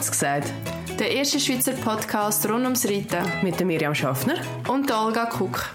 Kurz gesagt. Der erste Schweizer Podcast rund ums Reiten. Mit der Miriam Schaffner. Und der Olga Kuck.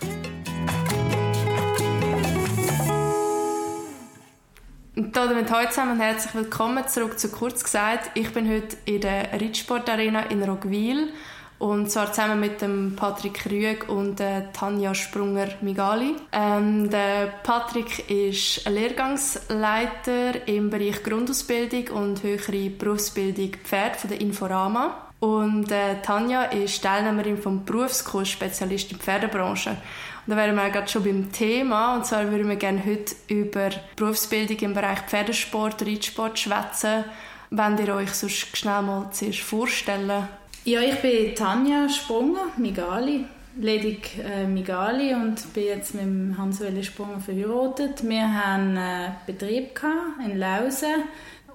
Und damit heute zusammen herzlich willkommen zurück zu Kurz gesagt. Ich bin heute in der Reitsportarena in Roggwil und zwar zusammen mit dem Patrick Rüeg und äh, Tanja Sprunger-Migali. Ähm, der Patrick ist Lehrgangsleiter im Bereich Grundausbildung und höhere Berufsbildung Pferd von der Inforama. Und äh, Tanja ist Teilnehmerin vom Berufskurs Spezialist in Pferdebranche. Und da wären wir gerade schon beim Thema. Und zwar würden wir gerne heute über Berufsbildung im Bereich Pferdesport, Reitsport schwätzen. Wenn ihr euch sonst schnell mal zuerst vorstellen ja, ich bin Tanja Sprunger, Migali, ledig äh, Migali und bin jetzt mit Hans-Welle Sprunger verheiratet. Wir haben einen Betrieb in Lausen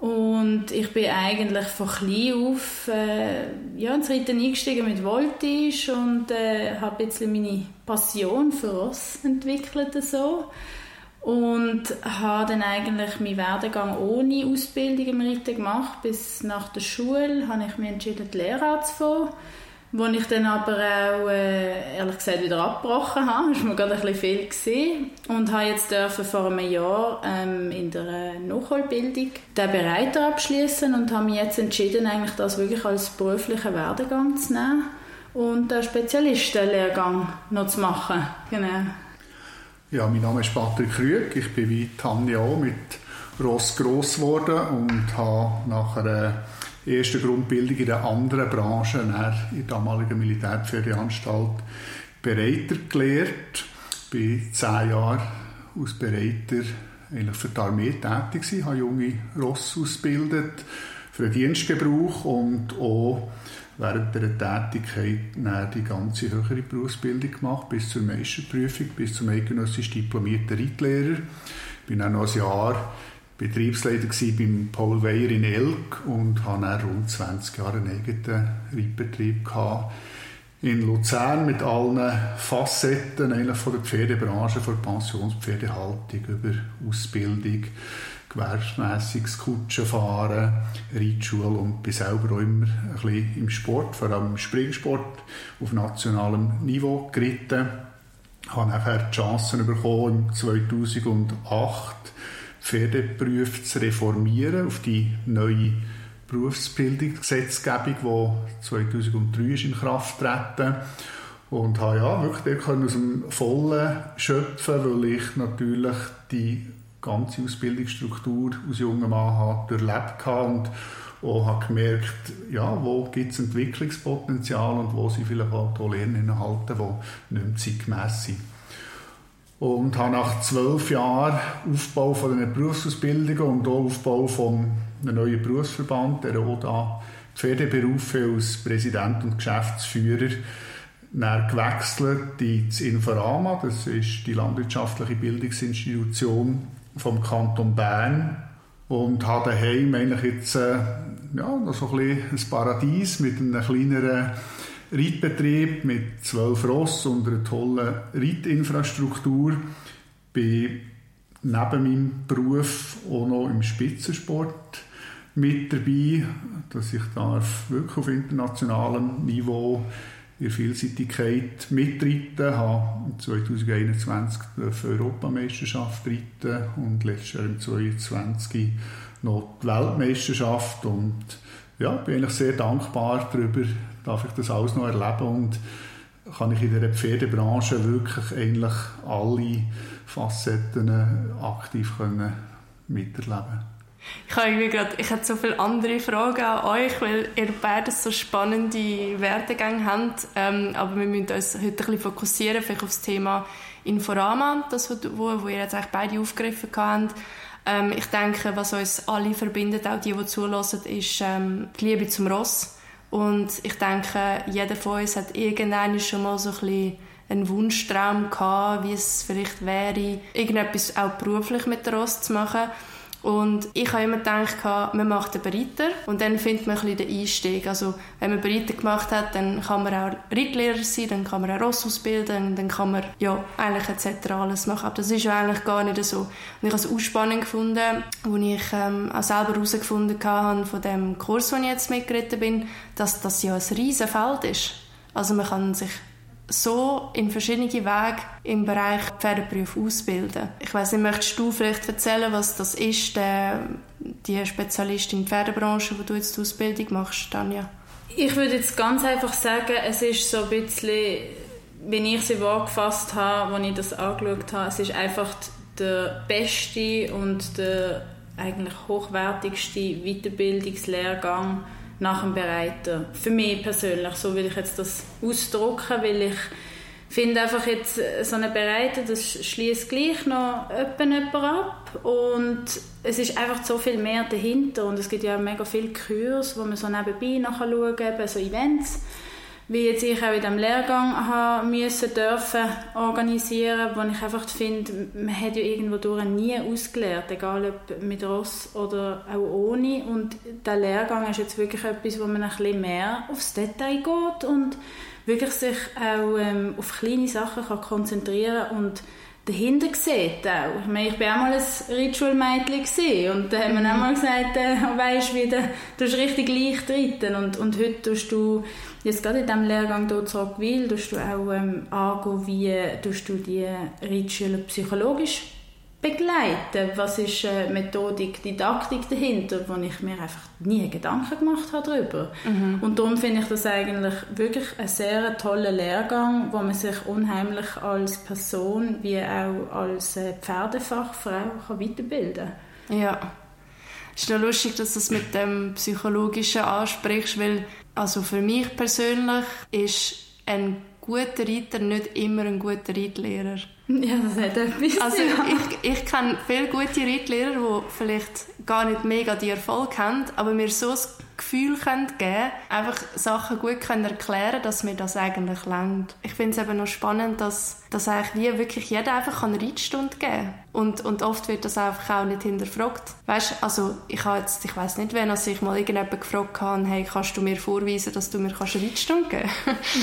und ich bin eigentlich von klein auf äh, ja, ins Reiten eingestiegen mit Voltige und äh, habe jetzt meine Passion für Ross entwickelt so und habe dann eigentlich meinen Werdegang ohne Ausbildung im Reiten gemacht. Bis nach der Schule habe ich mich entschieden, die Lehre anzufangen, wo ich dann aber auch, äh, ehrlich gesagt, wieder abgebrochen habe. Das war mir gerade ein bisschen viel. Gewesen. Und habe jetzt dürfen vor einem Jahr ähm, in der Nachholbildung den Bereiter abschließen und habe mich jetzt entschieden, eigentlich das wirklich als beruflichen Werdegang zu nehmen und den Spezialistenlehrgang noch zu machen. Genau. Ja, mein Name ist Patrick Rüeg. Ich bin wie Tanja auch mit Ross gross geworden und habe nach einer ersten Grundbildung in einer anderen Branche, in der damaligen Militärpferdeanstalt, Bereiter gelehrt. War zehn Jahre als Bereiter eigentlich für die Armee tätig gewesen, habe junge Ross ausgebildet für den Dienstgebrauch und auch während der Tätigkeit die ganze höhere Berufsbildung gemacht, bis zur Meisterprüfung, bis zum eidgenössisch diplomierten Reitlehrer. Ich bin auch noch ein Jahr Betriebsleiter beim Paul Weyer in Elk und habe dann rund 20 Jahre einen eigenen Reitbetrieb gehabt. In Luzern mit allen Facetten eigentlich von der Pferdebranche, von der Pensionspferdehaltung über Ausbildung, gewerbsmässiges Kutschenfahren, Reitschule und bin selber auch immer ein bisschen im Sport, vor allem im Springsport auf nationalem Niveau geritten. Ich habe nachher die Chance bekommen, im 2008 Pferdeberufe zu reformieren auf die neue Berufsbildungsgesetzgebung, die 2003 ist in Kraft treten und habe ja wirklich aus dem Vollen schöpfen, weil ich natürlich die ganze Ausbildungsstruktur aus jungem Mann durchlebt und auch habe gemerkt, ja, wo gibt es Entwicklungspotenzial und wo sie vielleicht auch Lerninhalte, die nicht mehr zeitgemäss sind. Und habe nach zwölf Jahren Aufbau von einer Berufsausbildung und auch Aufbau von einem neuen Berufsverband, der ODA Pferdeberufe als Präsident und Geschäftsführer, dann gewechselt ins Inforama, das ist die landwirtschaftliche Bildungsinstitution vom Kanton Bern und habe daheim eigentlich jetzt äh, ja, noch so ein, ein Paradies mit einem kleineren Reitbetrieb mit zwölf Ross und einer tollen Reitinfrastruktur. Bin neben meinem Beruf auch noch im Spitzensport mit dabei, dass ich darf wirklich auf internationalem Niveau in Vielseitigkeit mitreiten, habe 2021 die Europameisterschaft reiten und letztes Jahr im 2022 noch die Weltmeisterschaft. Und ja, bin eigentlich sehr dankbar darüber, darf ich das alles noch erleben? Und kann ich in der Pferdebranche wirklich eigentlich alle Facetten aktiv können miterleben ich habe gerade, ich habe so viele andere Fragen an euch, weil ihr beide so spannende Werdegänge habt. Ähm, aber wir müssen uns heute ein bisschen fokussieren, vielleicht auf das Thema Inforama, das, wo, wo ihr jetzt eigentlich beide aufgegriffen habt. Ähm, ich denke, was uns alle verbindet, auch die, die zulassen, ist ähm, die Liebe zum Ross. Und ich denke, jeder von uns hat irgendwann schon mal so ein bisschen einen Wunschtraum gehabt, wie es vielleicht wäre, irgendetwas auch beruflich mit der Ross zu machen. Und ich habe immer gedacht, man macht einen Bereiter und dann findet man ein bisschen den Einstieg. Also wenn man Bereiter gemacht hat, dann kann man auch Reitlehrer sein, dann kann man auch Ross ausbilden, dann kann man ja eigentlich etc. alles machen. Aber das ist ja eigentlich gar nicht so. Und ich habe es auch spannend gefunden, als ich ähm, auch selber herausgefunden habe von dem Kurs, wo ich jetzt mitgeritten bin, dass das ja ein riesen Feld ist. Also man kann sich so in verschiedene Wege im Bereich Pferdeberuf ausbilden. Ich weiß nicht, möchtest du vielleicht erzählen, was das ist, der, die Spezialistin in der Pferdebranche, wo du jetzt die Ausbildung machst, Tanja? Ich würde jetzt ganz einfach sagen, es ist so ein bisschen, wenn ich sie wahrgefasst habe, als ich das angeschaut habe, es ist einfach der beste und der eigentlich hochwertigste Weiterbildungslehrgang, nach dem Bereiter. Für mich persönlich, so will ich jetzt das ausdrücken, weil ich finde einfach jetzt äh, so eine Bereiter, das schließt gleich noch jemand ab. Und es ist einfach so viel mehr dahinter. Und es gibt ja mega viele Kurse, wo man so nebenbei schauen kann, so Events wie jetzt ich auch in diesem Lehrgang haben müssen dürfen organisieren, wo ich einfach finde, man hat ja irgendwo durch nie ausgelernt, egal ob mit Ross oder auch ohne. Und der Lehrgang ist jetzt wirklich etwas, wo man ein bisschen mehr aufs Detail geht und wirklich sich auch ähm, auf kleine Sachen kann konzentrieren kann dahinter sieht auch. Ich meine, ich war auch mal ein Ritual-Mädchen und da haben wir auch mal gesagt, äh, wie, du hast richtig leicht reiten und, und heute tust du, jetzt gerade in diesem Lehrgang hier zu Rockville, tust du auch ähm, angehen, wie du die Ritual psychologisch begleiten? Was ist äh, Methodik, Didaktik dahinter, wo ich mir einfach nie Gedanken gemacht habe darüber. Mhm. Und darum finde ich das eigentlich wirklich ein sehr toller Lehrgang, wo man sich unheimlich als Person wie auch als äh, Pferdefachfrau kann weiterbilden kann. Ja. Es ist noch lustig, dass du das mit dem Psychologischen ansprichst, weil also für mich persönlich ist ein guter Reiter nicht immer ein guter Reitlehrer. Ja, das hat etwas. Also ich, ich kenne viele gute Reitlehrer, die vielleicht gar nicht mega die Erfolg haben, aber mir so das Gefühl können geben einfach Sachen gut können erklären dass mir das eigentlich langt. Ich finde es eben noch spannend, dass, dass eigentlich wie wirklich jeder einfach eine Reitstunde geben kann. Und, und oft wird das einfach auch nicht hinterfragt. Weißt, also ich habe jetzt, ich weiß nicht, wenn ich mal irgendjemand gefragt habe, hey, kannst du mir vorweisen, dass du mir kannst eine Reitstunde geben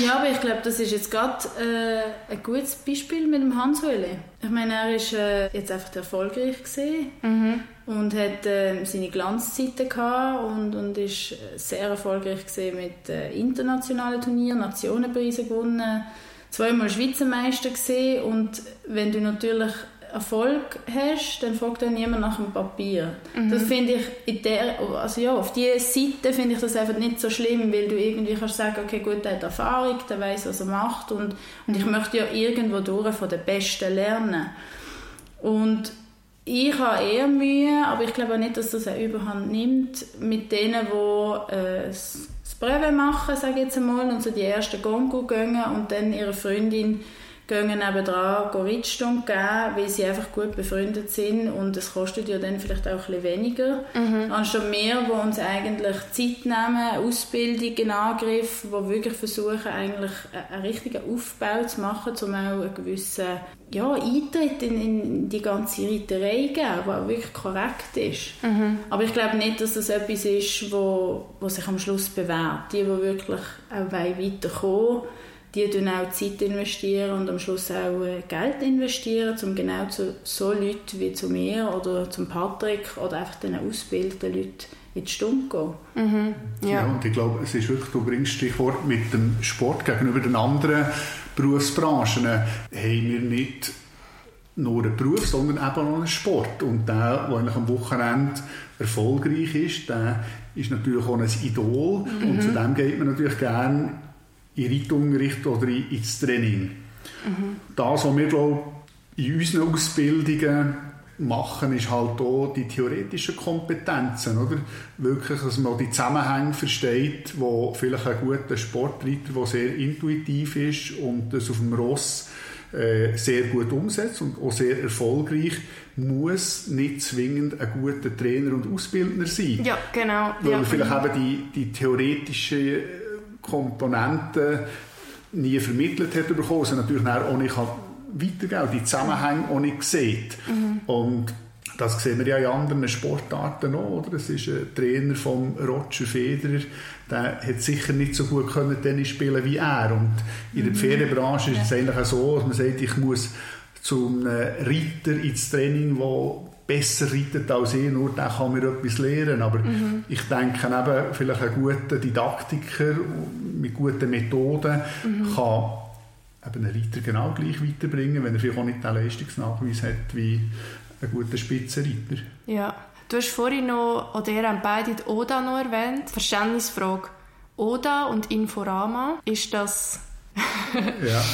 Ja, aber ich glaube, das ist jetzt gerade äh, ein gutes Beispiel mit dem Hans Welle. Ich meine, er ist äh, jetzt einfach erfolgreich gesehen. Mhm und hat äh, seine Glanzzeiten gehabt und, und ist sehr erfolgreich gesehen mit äh, internationalen Turnieren, Nationenpreisen gewonnen, zweimal Schweizer Meister gesehen und wenn du natürlich Erfolg hast, dann fragt dann niemand nach dem Papier. Mhm. Das finde ich in der, also ja, auf dieser Seite finde ich das einfach nicht so schlimm, weil du irgendwie kannst sagen, okay, gut, der hat Erfahrung, der weiß, was er macht und, und ich möchte ja irgendwo durch von den Besten lernen. Und ich habe eher Mühe, aber ich glaube auch nicht, dass das eine Überhand nimmt, mit denen, die äh, das Brevet machen, sage ich jetzt einmal, und so die ersten Gongo gehen und dann ihre Freundin gehen nebendran Rittstunde geben, weil sie einfach gut befreundet sind und es kostet ja dann vielleicht auch ein bisschen weniger. Mhm. Anstatt wir, die uns eigentlich Zeit nehmen, Ausbildung in Angriff, die wirklich versuchen, eigentlich einen richtigen Aufbau zu machen, um auch einen gewissen ja, Eintritt in, in die ganze Reiterei geben, die wirklich korrekt ist. Mhm. Aber ich glaube nicht, dass das etwas ist, wo, wo sich am Schluss bewährt. Die, die wirklich auch weiterkommen die dann auch Zeit investieren und am Schluss auch äh, Geld investieren, um genau zu so Leuten wie zu mir oder zum Patrick oder einfach den ausgebildeten Leuten in die Stunde gehen. Mhm. Ja. ja. und ich glaube, es ist wirklich, du bringst Stichwort mit dem Sport gegenüber den anderen Berufsbranchen, haben wir nicht nur einen Beruf, sondern eben auch einen Sport. Und der, der eigentlich am Wochenende erfolgreich ist, der ist natürlich auch ein Idol. Mhm. Und zu dem geht man natürlich gerne in Reitunterricht oder ins Training. Mhm. Das, was wir glaube in unseren Ausbildungen machen, ist halt auch die theoretischen Kompetenzen, oder? Wirklich, dass man die Zusammenhänge versteht, wo vielleicht ein guter Sportreiter, der sehr intuitiv ist und das auf dem Ross äh, sehr gut umsetzt und auch sehr erfolgreich, muss nicht zwingend ein guter Trainer und Ausbildner sein. Ja, genau. Weil ja. vielleicht eben die, die theoretische Komponenten nie vermittelt hat bekommen, also natürlich auch nicht weitergeben die Zusammenhänge auch nicht sieht. Mhm. Und Das sehen wir ja in anderen Sportarten auch, oder? Es ist ein Trainer von Roger Federer, der hat sicher nicht so gut können Tennis spielen wie er. Und in der mhm. Pferdebranche ist es eigentlich so, dass man sagt, ich muss zum Reiter ins Training, der besser reitet als ich, nur der kann mir etwas lernen. Aber mhm. ich denke eben, vielleicht ein guter Didaktiker mit guten Methoden mhm. kann eben einen Reiter genau gleich weiterbringen, wenn er vielleicht auch nicht den Leistungsnachweis hat wie ein guter Spitzenreiter. Ja, du hast vorhin noch, oder ihr habt beide die ODA noch erwähnt. Verständnisfrage. ODA und Inforama, ist das... ja.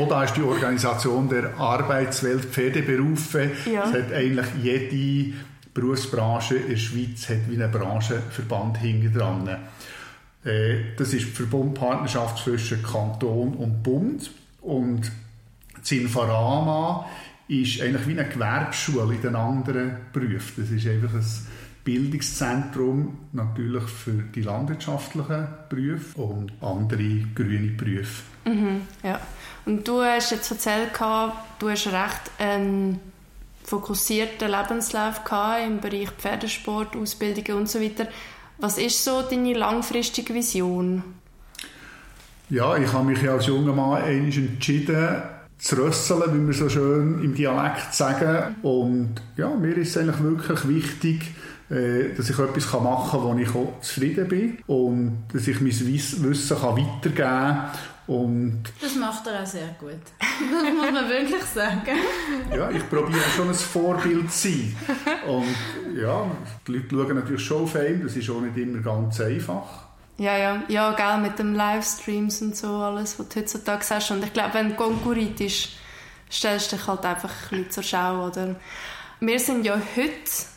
ODA ist die Organisation der Arbeitswelt Pferdeberufe. Ja. Es hat eigentlich jede Berufsbranche in der Schweiz hat wie einen Branchenverband hinten dran. Äh, das ist die Verbundpartnerschaft zwischen Kanton und Bund. Und Zinfarama ist eigentlich wie eine Gewerbeschule in den anderen Berufen. Das ist einfach ein Bildungszentrum natürlich für die landwirtschaftlichen Berufe und andere grüne Berufe. Mhm, ja. Und du hast jetzt erzählt, du hast recht einen fokussierten Lebenslauf im Bereich Pferdesport, Ausbildungen und so weiter. Was ist so deine langfristige Vision? Ja, ich habe mich als junger Mann entschieden, zu rösseln, wie wir so schön im Dialekt sagen. Und ja, mir ist es eigentlich wirklich wichtig, äh, dass ich etwas machen kann, wo ich auch zufrieden bin und dass ich mein Wissen weitergeben kann. Und das macht er auch sehr gut. Das muss man wirklich sagen. Ja, ich probiere schon ein Vorbild zu sein. Und ja, die Leute schauen natürlich schon auf ihn, das ist auch nicht immer ganz einfach. Ja, ja, ja, gell, mit den Livestreams und so, alles, was du heutzutage hast. Und ich glaube, wenn du Konkurrent ist, stellst du dich halt einfach ein bisschen zur Schau, oder? Wir sind ja heute,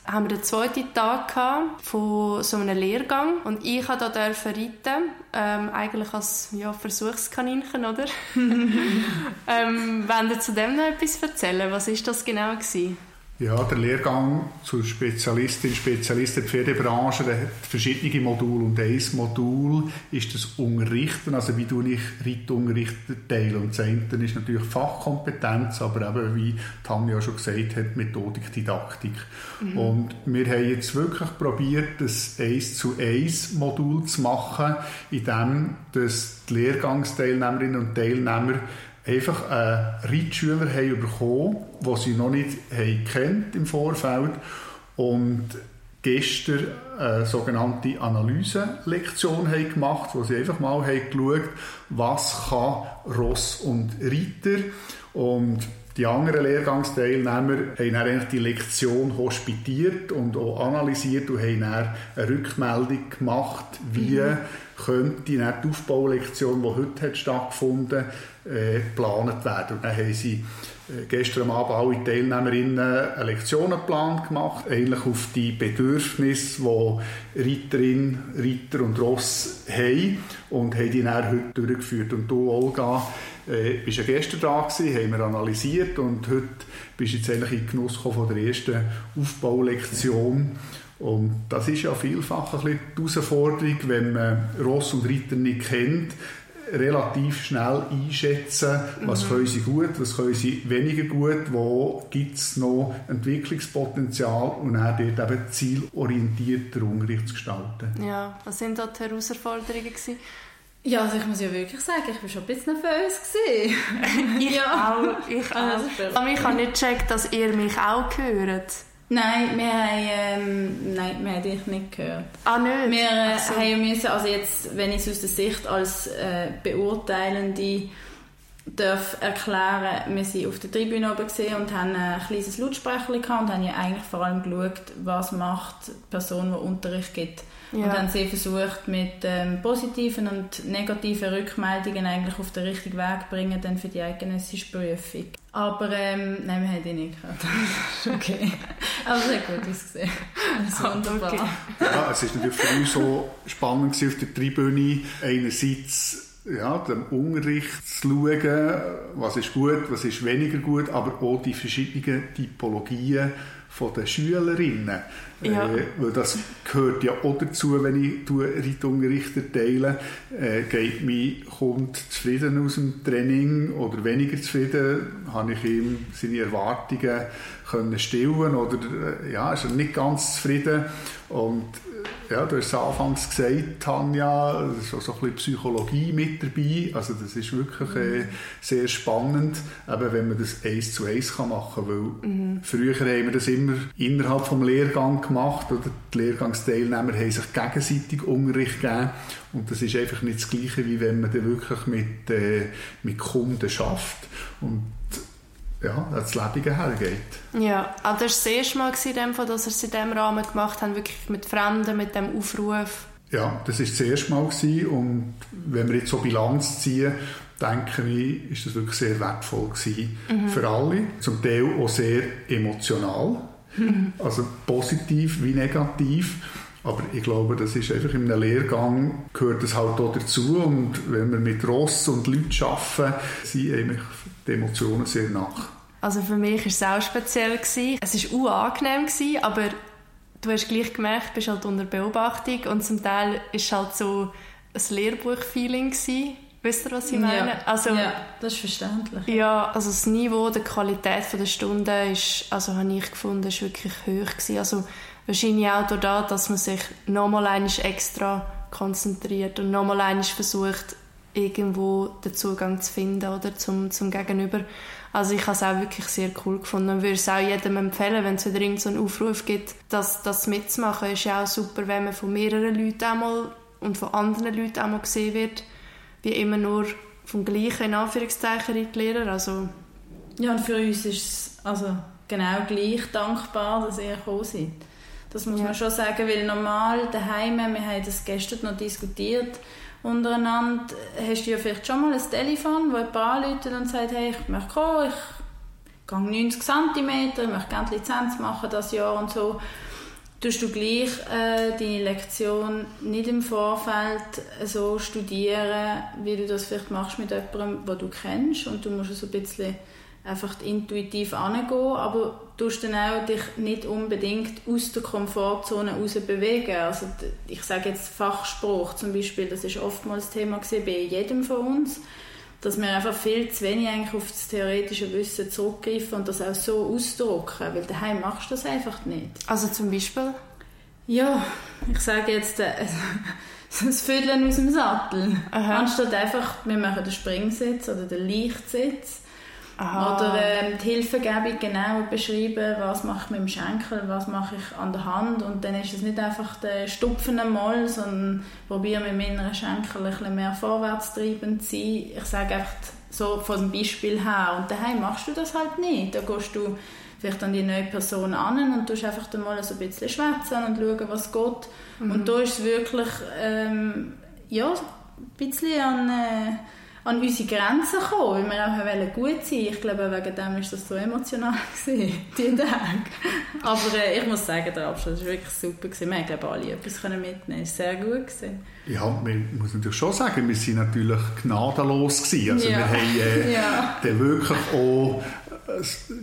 haben wir den zweiten Tag von so einem Lehrgang und ich durfte da reiten, ähm, eigentlich als ja, Versuchskaninchen, oder? ähm, wollen Sie zu dem noch etwas erzählen? Was ist das genau gewesen? Ja, der Lehrgang zur Spezialistin, Spezialist der Pferdebranche, der hat verschiedene Module und ein Modul ist das Unterrichten, also wie du ich Reitunterricht teile. Und das eine ist natürlich Fachkompetenz, aber eben, wie Tanja schon gesagt hat, Methodik, Didaktik. Mhm. Und wir haben jetzt wirklich probiert, das 1 zu 1 Modul zu machen, in dem dass die Lehrgangsteilnehmerinnen und Teilnehmer einfach einen Reitschüler haben bekommen, den sie noch nicht haben kennt im Vorfeld und gestern eine sogenannte Analyselektion haben gemacht, wo sie einfach mal haben geschaut, was kann Ross und Reiter und die anderen Lehrgangsteilnehmer haben dann die Lektion hospitiert und auch analysiert und haben dann eine Rückmeldung gemacht, wie mhm. könnte die Aufbaulektion, die heute hat stattgefunden äh, geplant werden. Und dann haben sie äh, gestern Abend alle Teilnehmerinnen einen Lektionenplan gemacht, eigentlich auf die Bedürfnisse, die Reiterinnen, Reiter und Ross haben und haben die dann heute durchgeführt. Und du, Olga, äh, bist ja gestern da gewesen, haben wir analysiert und heute bist du jetzt eigentlich in den Genuss von der ersten Aufbaulektion. Und das ist ja vielfach ein bisschen die Herausforderung, wenn man Ross und Reiter nicht kennt, relativ schnell einschätzen, was mhm. können sie gut, was können sie weniger gut, wo gibt es noch Entwicklungspotenzial und dann dort eben zielorientierter Unterricht zu gestalten. Ja, was sind da die Herausforderungen gewesen? Ja, also ich muss ja wirklich sagen, ich war schon ein bisschen nervös. ich ja. auch, ich auch. Aber ich habe nicht gecheckt, dass ihr mich auch hört. Nein, wir haben, ähm, nein, wir haben dich nicht gehört. Ah, nicht? Wir äh, so. haben müssen, also jetzt, wenn ich es aus der Sicht als äh, Beurteilende darf erklären, wir sind auf der Tribüne oben gesehen und haben ein kleines Lautsprecher gehabt und haben ja eigentlich vor allem geschaut, was macht die Person, die Unterricht gibt. Ja. Und haben sie versucht, mit ähm, positiven und negativen Rückmeldungen eigentlich auf den richtigen Weg zu bringen, dann für die eidgenössische Prüfung. Aber ähm, nein, wir haben ihn nicht gehört. okay. Aber es hat gut ausgesehen. Das ah, wunderbar. Okay. Ja, es war natürlich für uns so spannend auf der Tribüne. Einerseits ja, den Unterricht zu schauen, was ist gut, was ist weniger gut, aber auch die verschiedenen Typologien von den Schülerinnen. Ja. Äh, weil das gehört ja auch dazu, wenn ich Reitunterricht erteile. Äh, geht mein Kunde zufrieden aus dem Training oder weniger zufrieden? Habe ich ihm seine Erwartungen können stillen oder äh, ja, ist er nicht ganz zufrieden? Und ja, du hast es anfangs gesagt, Tanja, es ist auch so ein bisschen Psychologie mit dabei. Also das ist wirklich äh, sehr spannend, eben wenn man das eins zu eins kann machen kann. mhm. früher haben wir das immer innerhalb vom Lehrgang gemacht oder die Lehrgangsteilnehmer haben sich gegenseitig Unterricht gegeben und das ist einfach nicht das Gleiche, wie wenn man dann wirklich mit, äh, mit Kunden schafft. Und ja, das Leben hergeht. Ja, also das war das erste Mal, in dass wir es in diesem Rahmen gemacht haben, wirklich mit Fremden, mit dem Aufruf. Ja, das war das erste Mal gewesen. und wenn wir jetzt so Bilanz ziehen, denke ich, ist das wirklich sehr wertvoll gewesen mhm. für alle. Zum Teil auch sehr emotional, mhm. also positiv wie negativ. Aber ich glaube, das ist einfach in einem Lehrgang gehört das halt auch dazu. Und wenn wir mit Ross und Leuten arbeiten, sind eigentlich die Emotionen sehr nach. Also für mich war es auch speziell. Gewesen. Es war angenehm, gewesen, aber du hast gleich gemerkt, du bist halt unter Beobachtung und zum Teil war es halt so ein Lehrbuch-Feeling. Wisst ihr, was ich meine? Ja, also, ja, das ist verständlich. Ja, also das Niveau, die Qualität der Stunde ist, also habe ich gefunden, ist wirklich hoch gewesen. Also wahrscheinlich auch dadurch, dass man sich nochmal extra konzentriert und nochmal versucht, irgendwo den Zugang zu finden oder zum, zum Gegenüber. Also ich habe es auch wirklich sehr cool gefunden und würde es auch jedem empfehlen, wenn es wieder irgendeinen Aufruf gibt, dass das mitzumachen. Ist ja auch super, wenn man von mehreren Leuten einmal und von anderen Leuten einmal gesehen wird, wie immer nur vom gleichen in Anführungszeichen Lehrer. Also ja, und für uns ist es also genau gleich dankbar, dass ihr gekommen seid. Das muss ja. man schon sagen, weil normal daheim, wir haben das gestern noch diskutiert, untereinander hast du ja vielleicht schon mal ein Telefon, wo jemand anruft und sagt, hey, ich möchte kommen, ich gehe 90 cm, ich möchte gerne Lizenz machen das Jahr und so. Tust du gleich äh, deine Lektion nicht im Vorfeld so studieren, wie du das vielleicht machst mit jemandem, den du kennst und du musst so ein bisschen einfach intuitiv angehen, aber du dann auch dich nicht unbedingt aus der Komfortzone raus bewegen. Also ich sage jetzt Fachspruch zum Beispiel, das ist oftmals Thema bei jedem von uns, dass wir einfach viel zu wenig eigentlich auf das theoretische Wissen zurückgreifen und das auch so ausdrucken, weil daheim machst du das einfach nicht. Also zum Beispiel? Ja, ich sage jetzt äh, das Vierteln aus dem Sattel. Aha. Anstatt einfach, wir machen den Springsitz oder den Leichtsitz, Aha. Oder ähm, die Hilfegebung genau beschreiben, was mache ich mit dem Schenkel, was mache ich an der Hand und dann ist es nicht einfach der Stupfen einmal, sondern probiere mit meinem Schenkel ein bisschen mehr vorwärtstreibend zu sein. Ich sage einfach so von dem Beispiel her und daheim machst du das halt nicht. Da gehst du vielleicht an die neue Person an und tust einfach mal so ein bisschen schwätzen und schauen, was geht. Mhm. Und da ist es wirklich ähm, ja, ein bisschen an... Äh, an unsere Grenzen gekommen, weil wir auch gut sein Ich glaube, wegen dem war das so emotional, gewesen, die Tage. Aber äh, ich muss sagen, der Abschluss war wirklich super. Gewesen. Wir haben, glaube alle etwas mitnehmen Es war sehr gut. Gewesen. Ja, man muss natürlich schon sagen, wir waren natürlich gnadenlos. Gewesen. Also ja. wir haben äh, ja. wirklich auch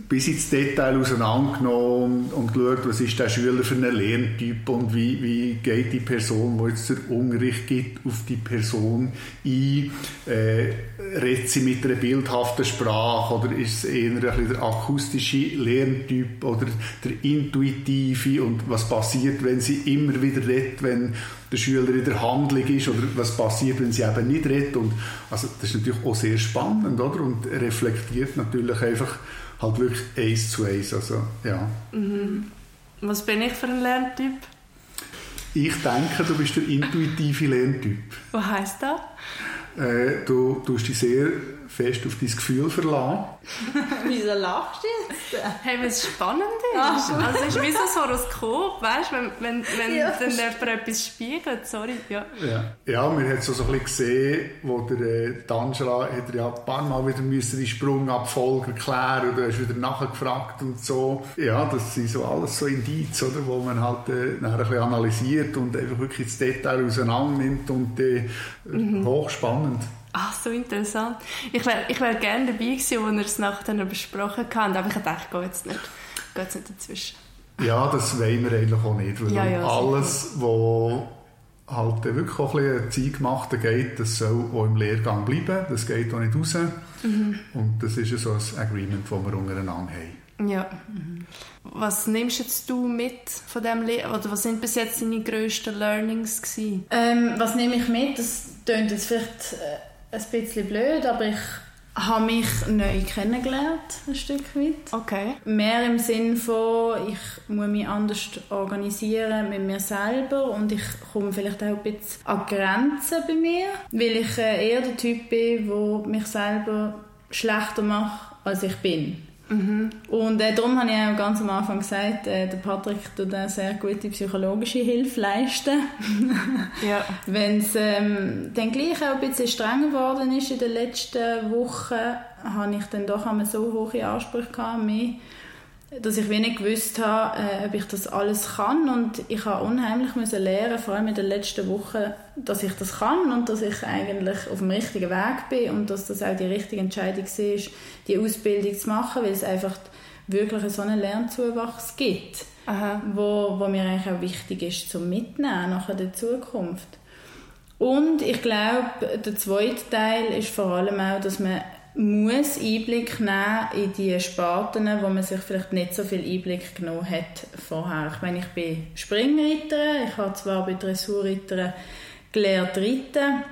bis ins Detail auseinandergenommen und geschaut, was ist der Schüler für ein Lerntyp und wie, wie geht die Person, die jetzt den Unterricht gibt, auf die Person ein. Äh, redet sie mit einer bildhaften Sprache oder ist es eher ein der akustische Lerntyp oder der intuitive und was passiert, wenn sie immer wieder redet, wenn der Schüler in der Handlung ist oder was passiert, wenn sie eben nicht redet und also das ist natürlich auch sehr spannend oder und reflektiert natürlich einfach halt wirklich eins zu eins, also ja. Mhm. Was bin ich für ein Lerntyp? Ich denke, du bist der intuitive Lerntyp. Was heisst das? Äh, du tust dich sehr fest auf dein Gefühl verlassen. Wieso lachst du jetzt? Hey, weil es spannend ist. Ach, also es ist wie so ein Horoskop, weißt du, wenn, wenn, wenn ja. dann jemand etwas spiegelt, sorry. Ja, ja. ja wir haben so, so ein bisschen gesehen, wo der äh, Angela hat ja ein paar Mal wieder müssen die Sprungabfolge erklären du hast wieder nachgefragt und so. Ja, das sind so alles so Indiz, oder, wo man halt äh, nachher ein bisschen analysiert und einfach wirklich das Detail auseinander nimmt und äh, mhm. hochspannend. So interessant. Ich wäre ich wär gerne dabei gewesen, als wir es nachher besprochen haben, aber ich dachte, gehe jetzt nicht, jetzt nicht dazwischen. Ja, das wollen wir eigentlich auch nicht. Weil Ja, ja, alles, was halt wirklich auch ein bisschen Zeit gemacht geht, das soll auch im Lehrgang bleiben. Das geht auch nicht raus. Mhm. Und das ist ja so ein Agreement, das wir untereinander haben. Ja. Was nimmst jetzt du mit von dem Lehr oder was sind bis jetzt deine grössten Learnings gewesen? Ähm, was nehme ich mit? Das klingt jetzt vielleicht äh, ein bisschen blöd, aber ich habe mich neu kennengelernt, ein Stück weit. Okay. Mehr im Sinn von, ich muss mich anders organisieren mit mir selber und ich komme vielleicht auch ein bisschen an Grenzen bei mir, weil ich äh, eher der Typ bin, der mich selber schlechter macht, als ich bin. Und äh, darum habe ich auch ganz am Anfang gesagt, äh, der Patrick tut eine sehr gute psychologische Hilfe leisten. Ja. Wenn es ähm, dann gleich auch ein bisschen strenger geworden ist in den letzten Wochen, habe ich dann doch einmal so hohe Ansprüche gehabt mich, dass ich wenig gewusst habe, äh, ob ich das alles kann und ich habe unheimlich müssen lernen, vor allem in den letzten Wochen, dass ich das kann und dass ich eigentlich auf dem richtigen Weg bin und dass das auch die richtige Entscheidung war, die Ausbildung zu machen, weil es einfach wirklich so einen Lernzuwachs gibt Aha. wo, wo mir eigentlich auch wichtig ist zum Mitnehmen nachher der Zukunft. Und ich glaube, der zweite Teil ist vor allem auch, dass man muss Einblick nehmen in die Sparten, wo man sich vielleicht nicht so viel Einblick genommen hat vorher. Ich meine, ich bin Springreiterin, ich habe zwar bei Dressurreitern gelernt reiten,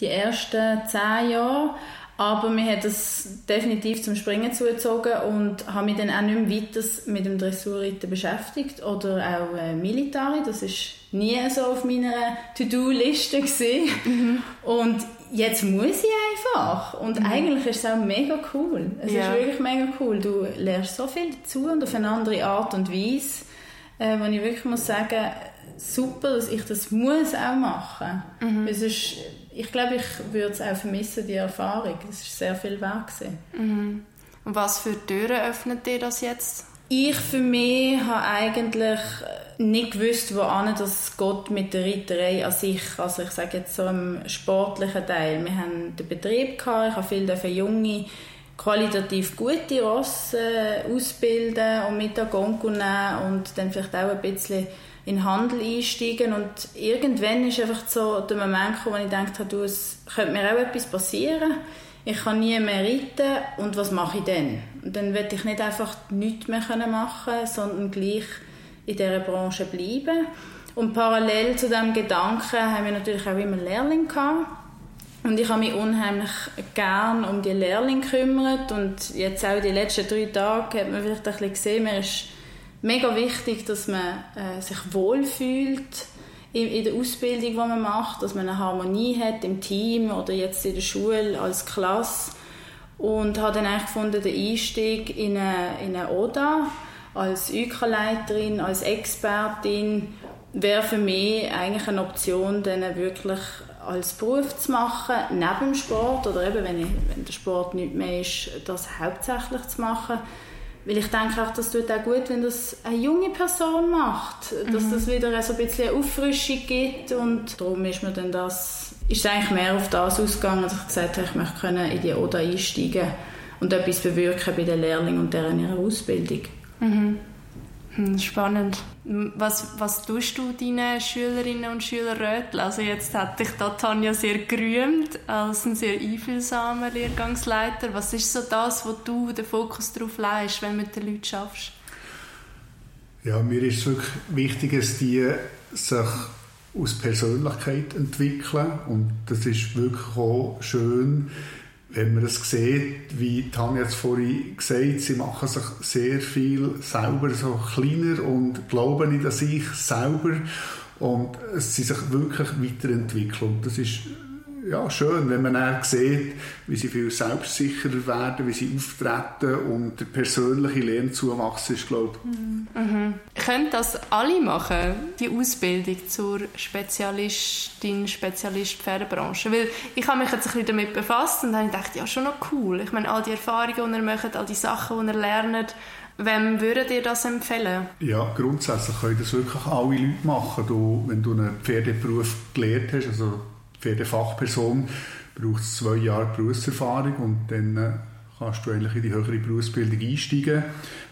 die ersten zehn Jahre, aber mir hat das definitiv zum Springen zugezogen und habe mich dann auch nicht mehr weiter mit dem Dressurreiten beschäftigt oder auch äh, Militari, das ist nie so auf meiner To-Do-Liste gewesen. und jetzt muss ich einfach und eigentlich ist es auch mega cool. Es Ja. ist wirklich mega cool. Du lernst so viel dazu und auf eine andere Art und Weise, äh, wo ich wirklich muss sagen, super, dass ich das muss auch machen. Es ist, ich glaube, ich würde es auch vermissen, die Erfahrung. Es ist sehr viel wert gewesen. Und was für Türen öffnet dir das jetzt? Ich für mich habe eigentlich nicht gewusst, wohin das geht mit der Reiterei an sich. Also ich sage jetzt so im sportlichen Teil. Wir haben den Betrieb gehabt, ich habe viele junge, qualitativ gute Rosse äh, ausbilden und mit an Gonco nehmen und dann vielleicht auch ein bisschen in den Handel einsteigen und irgendwann ist einfach so der Moment gekommen, wo ich gedacht habe, du, es könnte mir auch etwas passieren. Ich kann nie mehr reiten und was mache ich dann? Und dann will ich nicht einfach nichts mehr machen sondern gleich in dieser Branche bleiben. Und parallel zu diesem Gedanken haben wir natürlich auch immer Lehrlinge gehabt. Und ich habe mich unheimlich gern um die Lehrlinge gekümmert und jetzt auch die letzten drei Tage hat man vielleicht ein bisschen gesehen, mir ist mega wichtig, dass man äh, sich wohlfühlt in, in der Ausbildung, die man macht, dass man eine Harmonie hat im Team oder jetzt in der Schule als Klasse und habe dann eigentlich gefunden, den Einstieg in eine, in eine ODA als UK-Leiterin, als Expertin wäre für mich eigentlich eine Option, dann wirklich als Beruf zu machen, neben dem Sport oder eben, wenn, ich, wenn der Sport nicht mehr ist, das hauptsächlich zu machen. Weil ich denke auch, das tut auch gut, wenn das eine junge Person macht, dass das wieder so ein bisschen eine Auffrischung gibt und darum ist mir dann das, ist es eigentlich mehr auf das ausgegangen, dass ich gesagt habe, ich möchte können in die ODA einsteigen und etwas bewirken bei den Lehrlingen und deren ihrer Ausbildung. Hm, Spannend. Was, was tust du deinen Schülerinnen und Schülern röteln? Also jetzt hat dich da Tanja sehr gerühmt als ein sehr einfühlsamer Lehrgangsleiter. Was ist so das, wo du den Fokus darauf legst, wenn du mit den Leuten schaffst? Ja, mir ist es wirklich wichtig, dass die sich aus Persönlichkeit entwickeln und das ist wirklich auch schön, wenn man es sieht, wie Tanja jetzt vorhin gesagt sie machen sich sehr viel selber so kleiner und glauben nicht an sich selber und sie sich wirklich weiterentwickeln. Das ist ja, schön, wenn man dann sieht, wie sie viel selbstsicherer werden, wie sie auftreten und der persönliche Lernzuwachs ist, glaube ich, Können das alle machen, die Ausbildung zur Spezialistin, Spezialist Pferdebranche? Weil ich habe mich jetzt ein bisschen damit befasst und habe gedacht, ja, schon noch cool. Ich meine, all die Erfahrungen, die ihr macht, all die Sachen, die ihr lernt, wem würdet ihr das empfehlen? Ja, grundsätzlich können das wirklich alle Leute machen. Du, wenn du einen Pferdeberuf gelernt hast, also Pferdefachperson, braucht es zwei Jahre Berufserfahrung und dann äh, kannst du eigentlich in die höhere Berufsbildung einsteigen.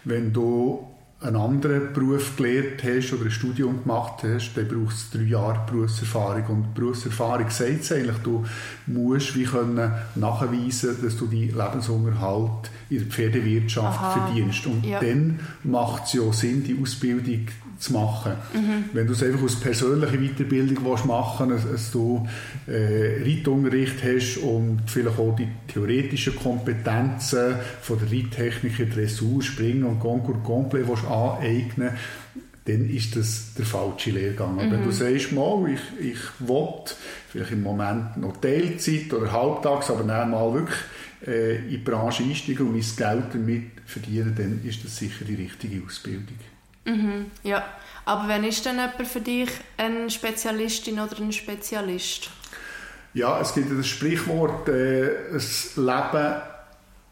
Wenn du einen anderen Beruf gelernt hast oder ein Studium gemacht hast, dann braucht es drei Jahre Berufserfahrung. Und Berufserfahrung sagt es eigentlich, du musst wie können nachweisen, dass du deinen Lebensunterhalt in der Pferdewirtschaft Aha. verdienst. Und ja. dann macht es ja Sinn, die Ausbildung zu machen. Mhm. Wenn du es einfach aus persönlicher Weiterbildung willst machen willst, dass du äh, Reitunterricht hast und vielleicht auch die theoretischen Kompetenzen von der Reittechnik, Dressur, Springen und Concours Complet aneignen dann ist das der falsche Lehrgang. Mhm. Wenn du sagst, mal, ich, ich will vielleicht im Moment noch Teilzeit oder halbtags, aber dann mal wirklich äh, in die Branche einsteigen und mein Geld damit verdienen, dann ist das sicher die richtige Ausbildung. Mhm, ja, aber wenn ist denn jemand für dich eine Spezialistin oder ein Spezialist? Ja, es gibt das Sprichwort, äh, das Leben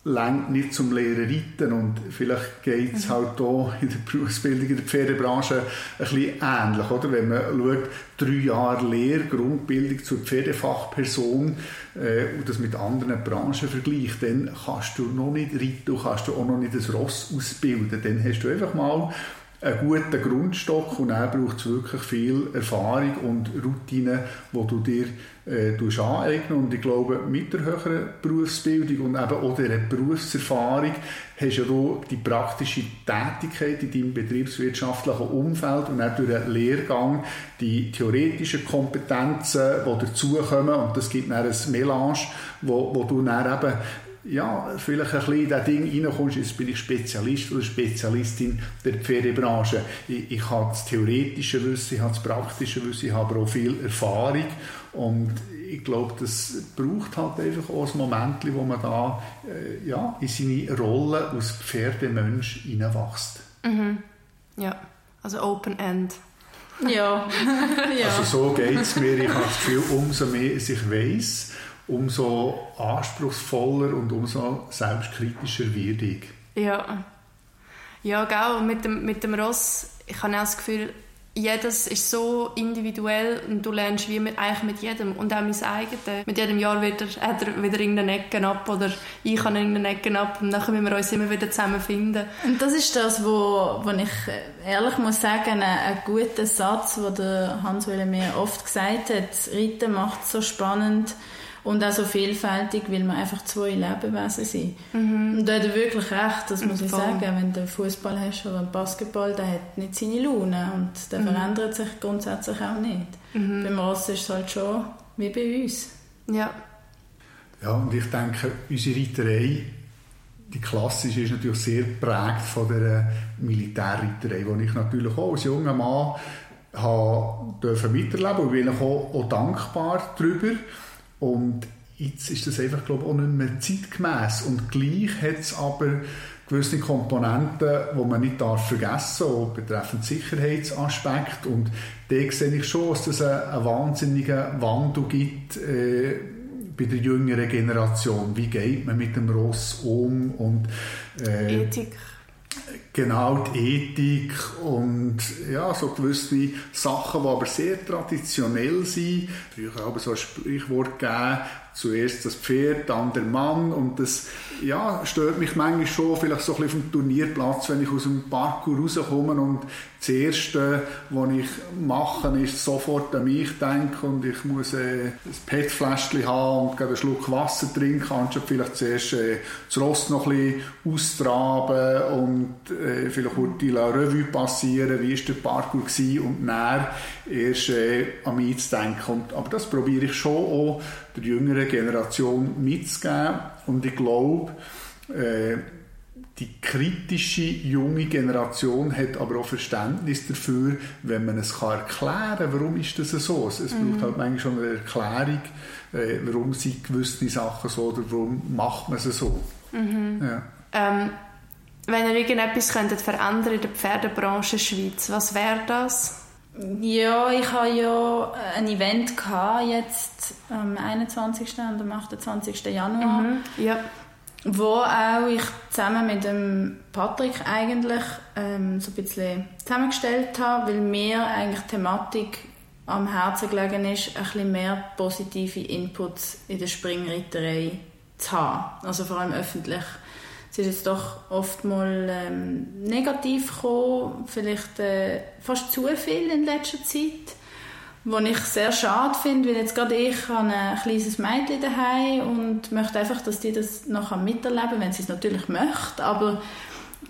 längt nicht zum Lehren reiten und vielleicht geht es mhm. halt hier in der Berufsbildung in der Pferdebranche ein bisschen ähnlich, oder? Wenn man schaut, drei Jahre Lehre, Grundbildung zur Pferdefachperson äh, und das mit anderen Branchen vergleicht, dann kannst du noch nicht reiten, du kannst du auch noch nicht das Ross ausbilden, dann hast du einfach mal einen guten Grundstock und dann braucht es wirklich viel Erfahrung und Routine, die du dir äh, aneignen. Und ich glaube, mit der höheren Berufsbildung und eben auch dieser Berufserfahrung hast du ja die praktische Tätigkeit in deinem betriebswirtschaftlichen Umfeld und auch durch den Lehrgang die theoretischen Kompetenzen, die dazukommen. Und das gibt dann ein Melange, wo, wo du dann eben ja, vielleicht ein bisschen in das Ding reinkommst, jetzt bin ich Spezialist oder Spezialistin der Pferdebranche. Ich, ich habe das theoretische Wissen, ich habe das praktische Wissen, ich habe aber auch viel Erfahrung und ich glaube, das braucht halt einfach auch ein Moment, wo man da äh, ja, in seine Rolle als Pferdemensch hineinwächst. Mhm. Ja, also Open End. Ja. ja. Also so geht es mir. Ich habe das Gefühl, umso mehr ich weiß, umso anspruchsvoller und umso selbstkritischer werde ich. Ja. Ja, genau. Mit dem, mit dem Ross, ich habe auch das Gefühl, jedes ist so individuell und du lernst wie mit, eigentlich mit jedem und auch mein eigenes. Mit jedem Jahr wird er, hat er wieder irgendeine Ecke ab oder ich habe irgendeine Ecke ab und dann müssen wir uns immer wieder zusammenfinden. Und das ist das, wo, wo ich ehrlich muss sagen, ein, ein guter Satz, den Hans Wille mir oft gesagt hat, Reiten macht so spannend, und auch so vielfältig, weil wir einfach zwei Lebewesen sind. Mhm. Und da hat er wirklich recht, das muss ich sagen. Wenn du Fußball hast oder Basketball, der hat nicht seine Laune und der mhm. verändert sich grundsätzlich auch nicht. Mhm. Beim Ross ist es halt schon wie bei uns. Ja. Ja, und ich denke, unsere Reiterei, die klassische, ist natürlich sehr geprägt von der Militärreiterei, wo ich natürlich auch als junger Mann habe miterleben und bin auch, auch dankbar darüber. Und jetzt ist das einfach, glaube ich, auch nicht mehr zeitgemäß. Und gleich hat es aber gewisse Komponenten, die man nicht darf vergessen darf, betreffend Sicherheitsaspekt. Und da sehe ich schon, dass es einen, einen wahnsinnigen Wandel gibt äh, bei der jüngeren Generation. Wie geht man mit dem Ross um? Und, äh, Ethik. Genau, die Ethik und ja, so gewisse Sachen, die aber sehr traditionell sind. Früher habe so ein Sprichwort gegeben, zuerst das Pferd, dann der Mann und das ja, stört mich manchmal schon vielleicht so ein bisschen vom Turnierplatz, wenn ich aus dem Parkour rauskomme und das Erste, was ich mache, ist sofort an mich denken und ich muss äh, ein PET-Fläschchen haben und einen Schluck Wasser trinken, anstatt vielleicht zuerst äh, das Rost noch ein bisschen austraben und äh, vielleicht kurz die Revue passieren, wie war der Parkour gewesen und dann erst äh, an mich zu denken. Und, aber das probiere ich schon auch der jüngeren Generation mitzugeben und ich glaube, äh, die kritische junge Generation hat aber auch Verständnis dafür, wenn man es kann erklären kann, warum ist das so. Es mhm. braucht halt manchmal schon eine Erklärung, äh, warum sind gewisse Sachen so oder warum macht man es so. Mhm. Ja. Ähm, wenn ihr irgendetwas könntet verändern in der Pferdebranche Schweiz, was wäre das? Ja, ich habe ja ein Event gehabt, jetzt am 21. und am 28. Januar. Mhm. Ja wo auch ich zusammen mit dem Patrick eigentlich ähm, so ein bisschen zusammengestellt habe, weil mir eigentlich die Thematik am Herzen gelegen ist, ein bisschen mehr positive Inputs in der Springreiterei zu haben. Also vor allem öffentlich es ist jetzt doch oft mal ähm, negativ gekommen, vielleicht äh, fast zu viel in letzter Zeit, was ich sehr schade finde, weil jetzt gerade ich habe ein kleines Mädchen daheim und möchte einfach, dass die das noch miterleben wenn sie es natürlich möchte, aber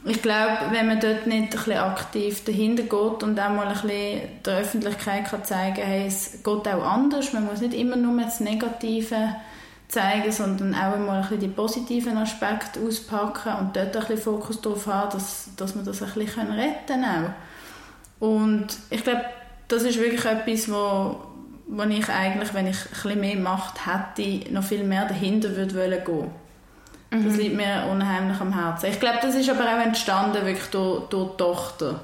ich glaube, wenn man dort nicht ein bisschen aktiv dahinter geht und auch mal ein bisschen der Öffentlichkeit kann zeigen kann, hey, es geht auch anders, man muss nicht immer nur das Negative zeigen, sondern auch mal ein bisschen die positiven Aspekte auspacken und dort ein bisschen Fokus darauf haben, dass, dass wir das ein bisschen retten können. Und ich glaube, das ist wirklich etwas, wo, wo ich eigentlich, wenn ich ein bisschen mehr Macht hätte, noch viel mehr dahinter würde wollen gehen. Mhm. Das liegt mir unheimlich am Herzen. Ich glaube, das ist aber auch entstanden wirklich durch, durch die Tochter.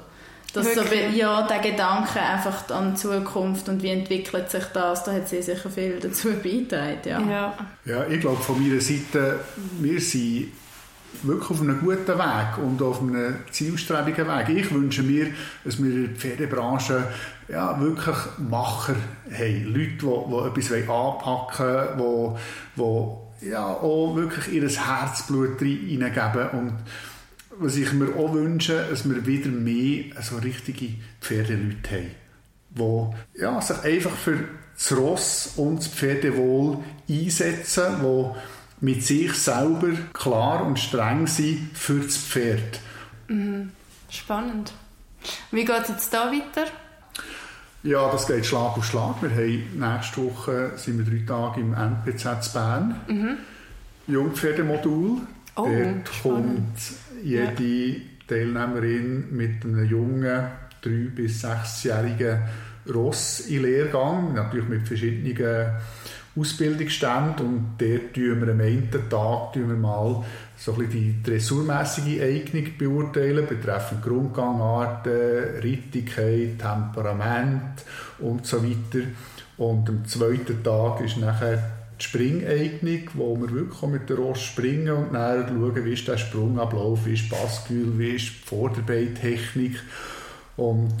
Dass so, ja, der Gedanke einfach an die Zukunft und wie entwickelt sich das, da hat sie sicher viel dazu beigetragen. Ja, ja. ja ich glaube von meiner Seite, wir sind wirklich auf einem guten Weg und auf einem zielstrebigen Weg. Ich wünsche mir, dass wir in der Pferdebranche ja, wirklich Macher haben. Leute, die, die etwas anpacken wollen, die, die ja, auch wirklich ihr Herzblut reingeben und was ich mir auch wünsche, dass wir wieder mehr so richtige Pferdeleute haben, die ja, sich einfach für das Ross und das Pferdewohl einsetzen, die mit sich selber klar und streng sind für das Pferd. Mhm. Spannend. Wie geht es jetzt da weiter? Ja, das geht Schlag auf Schlag. Wir haben nächste Woche sind wir drei Tage im NPZ Bern. Mhm. Jungpferdemodul. Oh, Dort spannend. kommt jede ja. Teilnehmerin mit einem jungen, drei- bis sechsjährigen Ross in Lehrgang, natürlich mit verschiedenen Ausbildungsständen und dort tun wir am einen Tag wir mal so ein die dressurmäßige Eignung beurteilen, betreffend Grundgangarten, Rittigkeit, Temperament und so weiter. Und am zweiten Tag ist nachher die Springeignung, wo wir wirklich mit der Ross springen und dann schauen, wie ist der Sprungablauf, wie ist Passgefühl, wie ist die Vorderbeintechnik. Und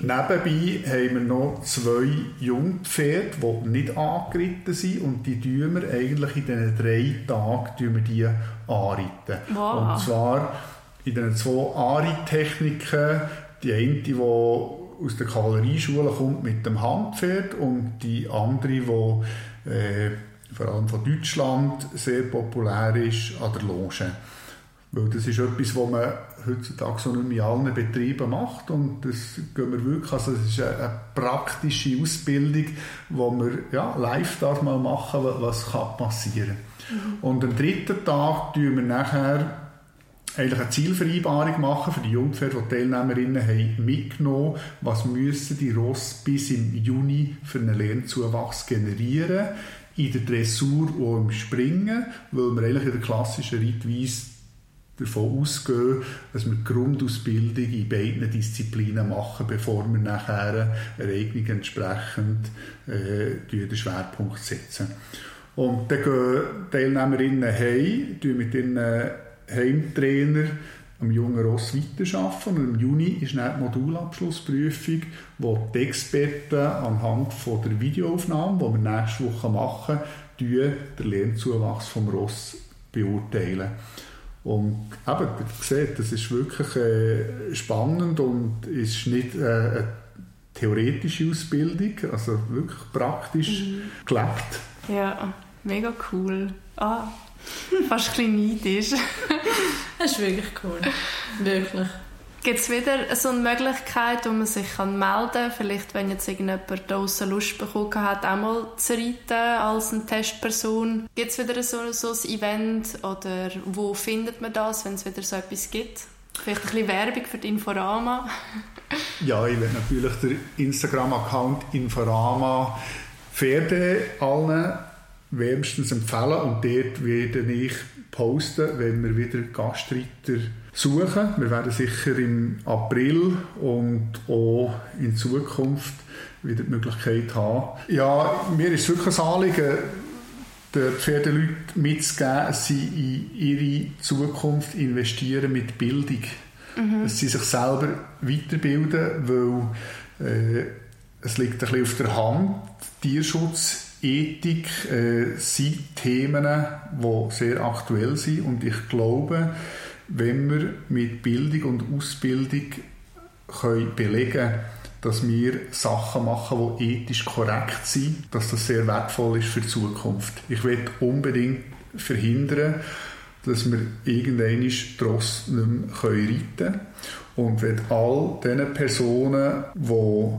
nebenbei haben wir noch zwei Jungpferde, die nicht angeritten sind und die tun wir eigentlich in diesen drei Tagen die anreiten. Wow. Und zwar in diesen zwei Anreittechniken, die eine, die aus der Kavallerieschule kommt mit dem Handpferd und die andere, die äh, vor allem von Deutschland sehr populär ist an der Loge. Weil das ist etwas, was man heutzutage so nicht mehr in allen Betrieben macht und das gehen wir wirklich, also das ist eine, eine praktische Ausbildung, wo man ja, live darf mal machen, was kann passieren. Mhm. Und am dritten Tag tun wir nachher eigentlich eine Zielvereinbarung machen für die Jungpferde, die, Teilnehmerinnen haben mitgenommen was müssen die Ross bis im Juni für einen Lernzuwachs generieren, in der Dressur und im Springen, weil wir eigentlich in der klassischen Reitweise davon ausgehen, dass wir die Grundausbildung in beiden Disziplinen machen, bevor wir nachher eine Eignung entsprechend äh, den Schwerpunkt setzen. Und dann gehen Teilnehmerinnen heim, mit ihren Heimtrainer am jungen Ross weiterarbeiten. Und im Juni ist dann die Modulabschlussprüfung, wo die Experten anhand von der Videoaufnahme, die wir nächste Woche machen, den Lernzuwachs vom Ross beurteilen. Und eben, ihr seht, das ist wirklich äh, spannend und ist nicht äh, eine theoretische Ausbildung, also wirklich praktisch mhm. gelebt. Ja, mega cool. Ah, Fast ein bisschen neidisch. das ist wirklich cool. Wirklich. Gibt es wieder so eine Möglichkeit, wo man sich melden kann? Vielleicht, wenn jetzt irgendjemand draußen Lust bekommen hat, auch mal zu reiten als eine Testperson. Gibt es wieder so, so ein Event? Oder wo findet man das, wenn es wieder so etwas gibt? Vielleicht ein bisschen Werbung für die Inforama? ja, ich werde natürlich den Instagram-Account Inforama Pferde allen wärmstens empfehlen und dort werde ich posten, wenn wir wieder Gastreiter suchen. Wir werden sicher im April und auch in Zukunft wieder die Möglichkeit haben. Ja, mir ist wirklich ein Anliegen, den Pferdeleuten mitzugeben, sie in ihre Zukunft investieren mit Bildung. Mhm. Dass sie sich selber weiterbilden, weil äh, es liegt ein bisschen auf der Hand, Tierschutz Ethik äh, sind Themen, die sehr aktuell sind und ich glaube, wenn wir mit Bildung und Ausbildung können belegen dass wir Sachen machen, die ethisch korrekt sind, dass das sehr wertvoll ist für die Zukunft. Ich will unbedingt verhindern, dass wir irgendwann Tross nicht mehr reiten können. Und wenn all diesen Personen, die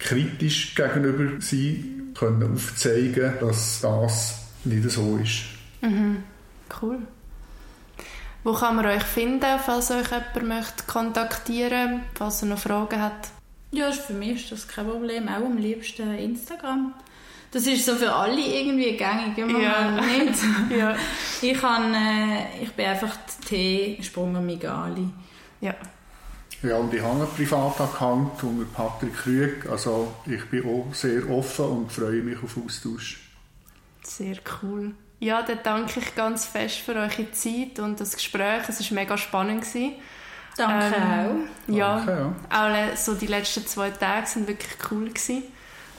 kritisch gegenüber sind, können aufzeigen, dass das nicht so ist. Mhm. Cool. Wo kann man euch finden, falls euch jemand möchte kontaktieren falls er noch Fragen hat? Ja, für mich ist das kein Problem. Auch am liebsten Instagram. Das ist so für alle irgendwie gängig, immer ja. nicht. ja. Ich, kann, äh, ich bin einfach T. Sprunger Migali. Ja. Und ich habe einen Privataccount unter Patrick Rüeg. Also ich bin auch sehr offen und freue mich auf Austausch. Sehr cool. Ja, dann danke ich ganz fest für eure Zeit und das Gespräch. Es war mega spannend. Gewesen. Danke ähm, auch. Ja, Danke, ja. Auch so die letzten zwei Tage waren wirklich cool. Gewesen.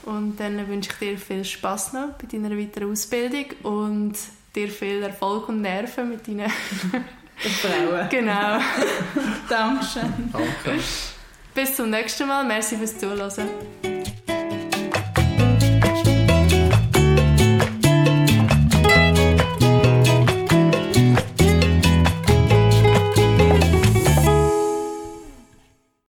Und dann wünsche ich dir viel Spaß noch bei deiner weiteren Ausbildung und dir viel Erfolg und Nerven mit deinen Frauen. genau. Dankeschön. Danke. Bis zum nächsten Mal. Merci fürs Zuhören.